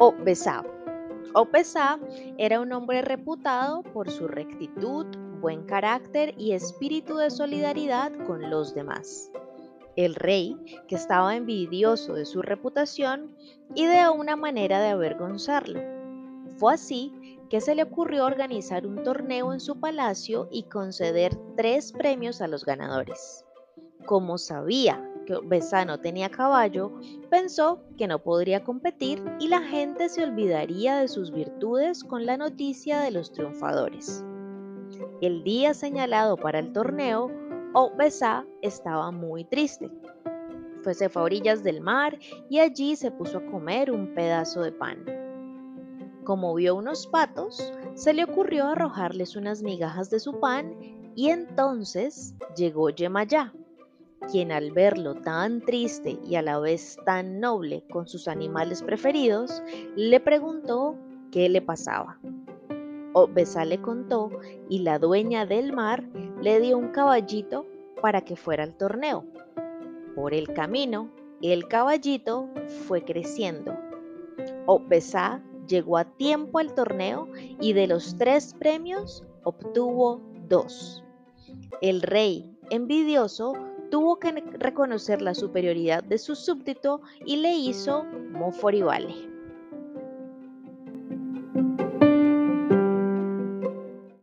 Opesa era un hombre reputado por su rectitud, buen carácter y espíritu de solidaridad con los demás. El rey, que estaba envidioso de su reputación, ideó una manera de avergonzarlo. Fue así que se le ocurrió organizar un torneo en su palacio y conceder tres premios a los ganadores. Como sabía que Besano tenía caballo, pensó que no podría competir y la gente se olvidaría de sus virtudes con la noticia de los triunfadores. El día señalado para el torneo, Obesa estaba muy triste. se fue a orillas del mar y allí se puso a comer un pedazo de pan. Como vio unos patos, se le ocurrió arrojarles unas migajas de su pan y entonces llegó Yemayá, quien al verlo tan triste y a la vez tan noble con sus animales preferidos, le preguntó qué le pasaba. Obesa le contó y la dueña del mar le dio un caballito para que fuera al torneo. Por el camino, el caballito fue creciendo. Obesa llegó a tiempo al torneo y de los tres premios obtuvo dos. El rey, envidioso, tuvo que reconocer la superioridad de su súbdito y le hizo Moforivale.